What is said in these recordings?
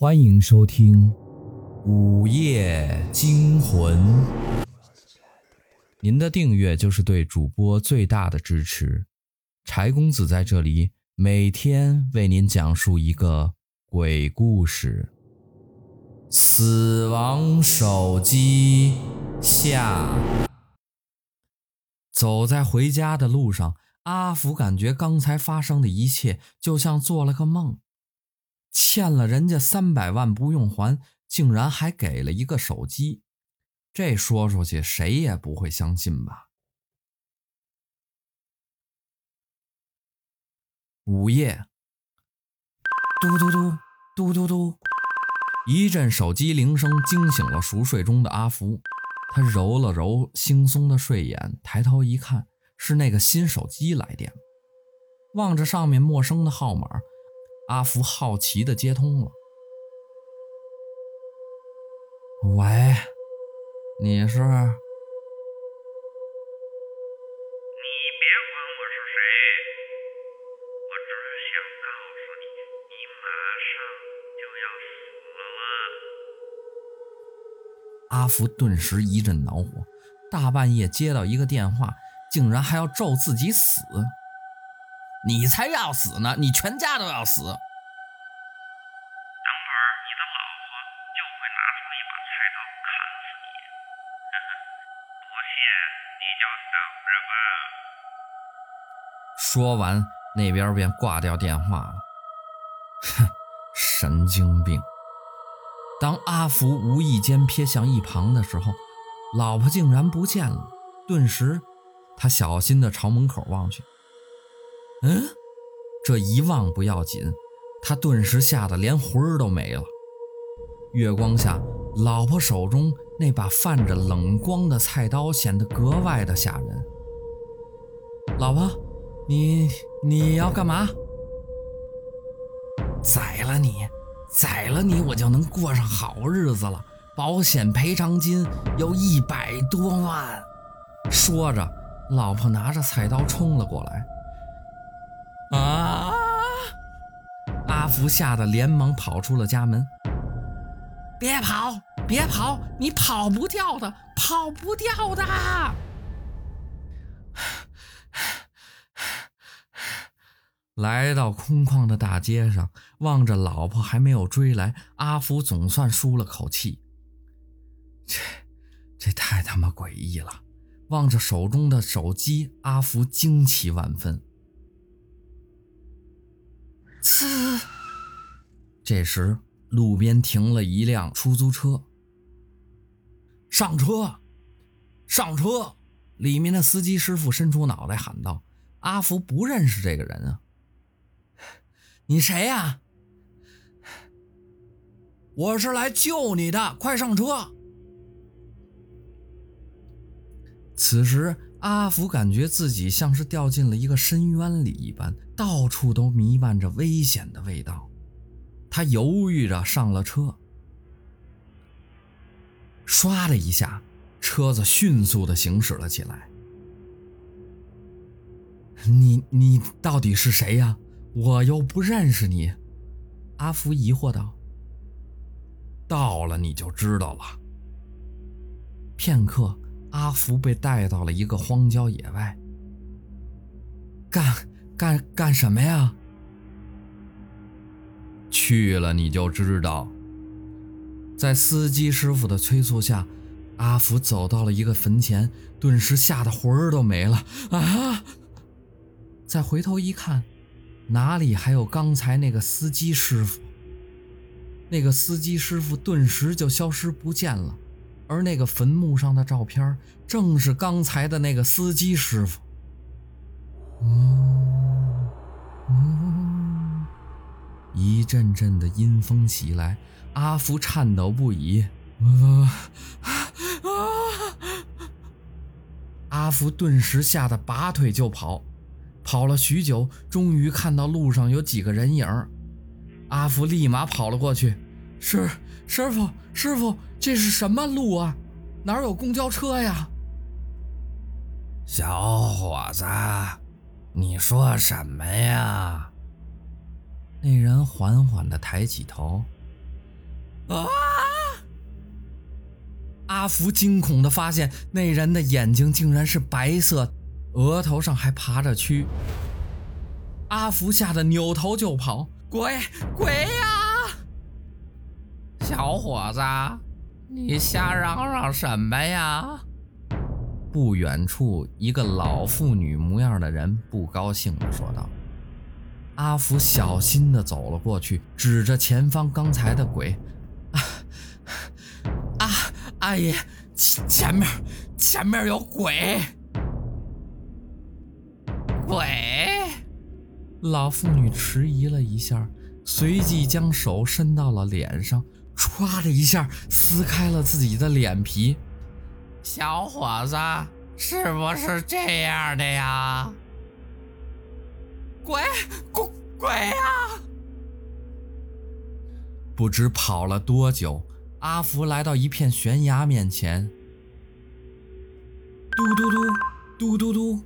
欢迎收听《午夜惊魂》。您的订阅就是对主播最大的支持。柴公子在这里每天为您讲述一个鬼故事。死亡手机下，走在回家的路上，阿福感觉刚才发生的一切就像做了个梦。欠了人家三百万不用还，竟然还给了一个手机，这说出去谁也不会相信吧？午夜，嘟嘟嘟嘟嘟嘟，一阵手机铃声惊醒了熟睡中的阿福。他揉了揉惺忪的睡眼，抬头一看，是那个新手机来电。望着上面陌生的号码。阿福好奇的接通了，喂，你是？你别管我是谁，我只想告诉你，你马上就要死了。阿福顿时一阵恼火，大半夜接到一个电话，竟然还要咒自己死。你才要死呢！你全家都要死。不谢，你就等着吧说完，那边便挂掉电话了。哼，神经病！当阿福无意间瞥向一旁的时候，老婆竟然不见了。顿时，他小心地朝门口望去。嗯，这一望不要紧，他顿时吓得连魂儿都没了。月光下，老婆手中那把泛着冷光的菜刀显得格外的吓人。老婆，你你要干嘛？宰了你，宰了你，我就能过上好日子了。保险赔偿金有一百多万。说着，老婆拿着菜刀冲了过来。啊！阿福吓得连忙跑出了家门。别跑，别跑，你跑不掉的，跑不掉的！来到空旷的大街上，望着老婆还没有追来，阿福总算舒了口气。这，这太他妈诡异了！望着手中的手机，阿福惊奇万分。呲！这时，路边停了一辆出租车。上车，上车！里面的司机师傅伸出脑袋喊道：“阿福不认识这个人啊，你谁呀？我是来救你的，快上车！”此时。阿福感觉自己像是掉进了一个深渊里一般，到处都弥漫着危险的味道。他犹豫着上了车，唰的一下，车子迅速的行驶了起来。你你到底是谁呀？我又不认识你。阿福疑惑道。到了你就知道了。片刻。阿福被带到了一个荒郊野外，干干干什么呀？去了你就知道。在司机师傅的催促下，阿福走到了一个坟前，顿时吓得魂儿都没了啊！再回头一看，哪里还有刚才那个司机师傅？那个司机师傅顿时就消失不见了。而那个坟墓上的照片，正是刚才的那个司机师傅。阵阵的阴风袭来，阿福颤抖不已。阿福顿时吓得拔腿就跑，跑了许久，终于看到路上有几个人影。阿福立马跑了过去。师师傅，师傅，这是什么路啊？哪有公交车呀？小伙子，你说什么呀？那人缓缓的抬起头，啊！阿福惊恐的发现，那人的眼睛竟然是白色，额头上还爬着蛆。阿福吓得扭头就跑，鬼鬼呀！小伙子，你瞎嚷嚷什么呀？不远处，一个老妇女模样的人不高兴的说道。阿福小心地走了过去，指着前方刚才的鬼：“啊啊，阿姨，前前面，前面有鬼！”鬼！老妇女迟疑了一下，随即将手伸到了脸上，唰的一下撕开了自己的脸皮。小伙子，是不是这样的呀？鬼鬼鬼啊！不知跑了多久，阿福来到一片悬崖面前。嘟嘟嘟，嘟嘟嘟，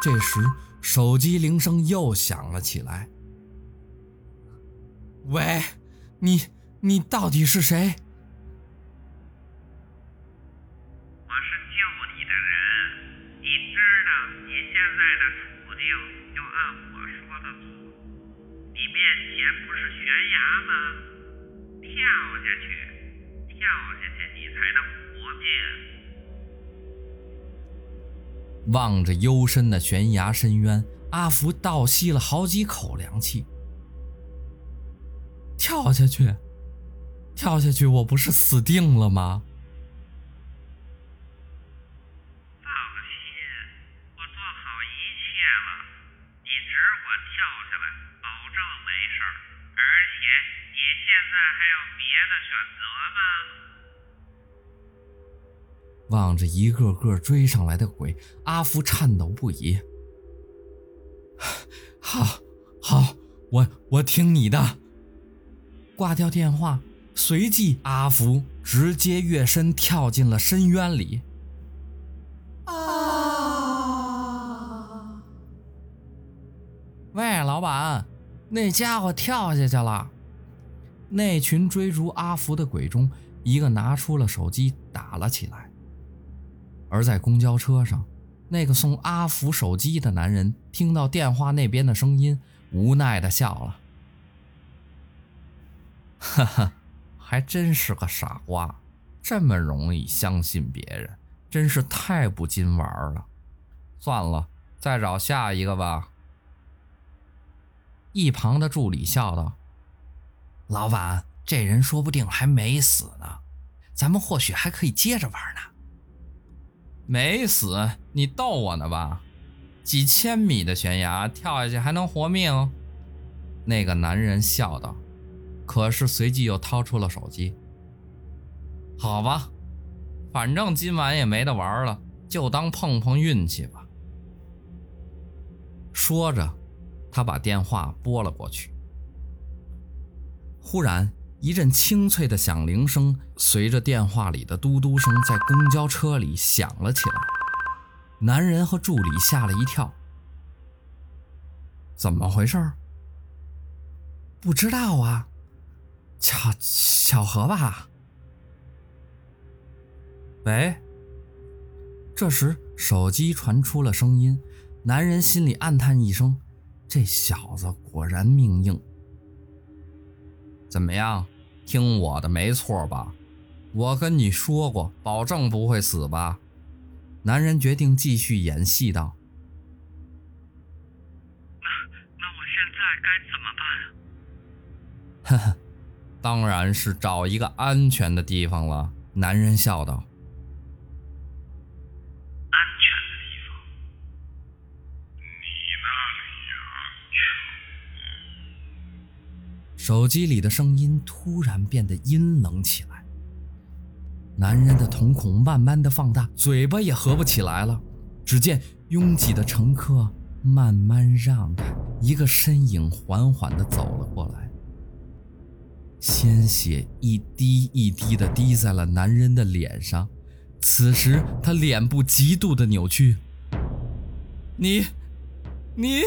这时手机铃声又响了起来。喂，你你到底是谁？阿福你面前不是悬崖吗？跳下去跳下去你才能活命。望着幽深的悬崖深渊阿福倒吸了好几口凉气。跳下去跳下去我不是死定了吗？跳下来，保证没事。而且你现在还有别的选择吗？望着一个个追上来的鬼，阿福颤抖不已。好，好，我我听你的。挂掉电话，随即阿福直接跃身跳进了深渊里。老板，那家伙跳下去了。那群追逐阿福的鬼中，一个拿出了手机打了起来。而在公交车上，那个送阿福手机的男人听到电话那边的声音，无奈的笑了：“哈哈，还真是个傻瓜，这么容易相信别人，真是太不经玩了。算了，再找下一个吧。”一旁的助理笑道：“老板，这人说不定还没死呢，咱们或许还可以接着玩呢。”没死，你逗我呢吧？几千米的悬崖跳下去还能活命？那个男人笑道，可是随即又掏出了手机。好吧，反正今晚也没得玩了，就当碰碰运气吧。说着，他把电话拨了过去。忽然。一阵清脆的响铃声随着电话里的嘟嘟声在公交车里响了起来，男人和助理吓了一跳。怎么回事？不知道啊，巧巧合吧？喂。这时手机传出了声音，男人心里暗叹一声：这小子果然命硬。怎么样？听我的，没错吧？我跟你说过，保证不会死吧？男人决定继续演戏道：“那那我现在该怎么办？”呵呵，当然是找一个安全的地方了。男人笑道。手机里的声音突然变得阴冷起来，男人的瞳孔慢慢的放大，嘴巴也合不起来了。只见拥挤的乘客慢慢让开，一个身影缓缓的走了过来，鲜血一滴一滴的滴在了男人的脸上。此时他脸部极度的扭曲，你，你。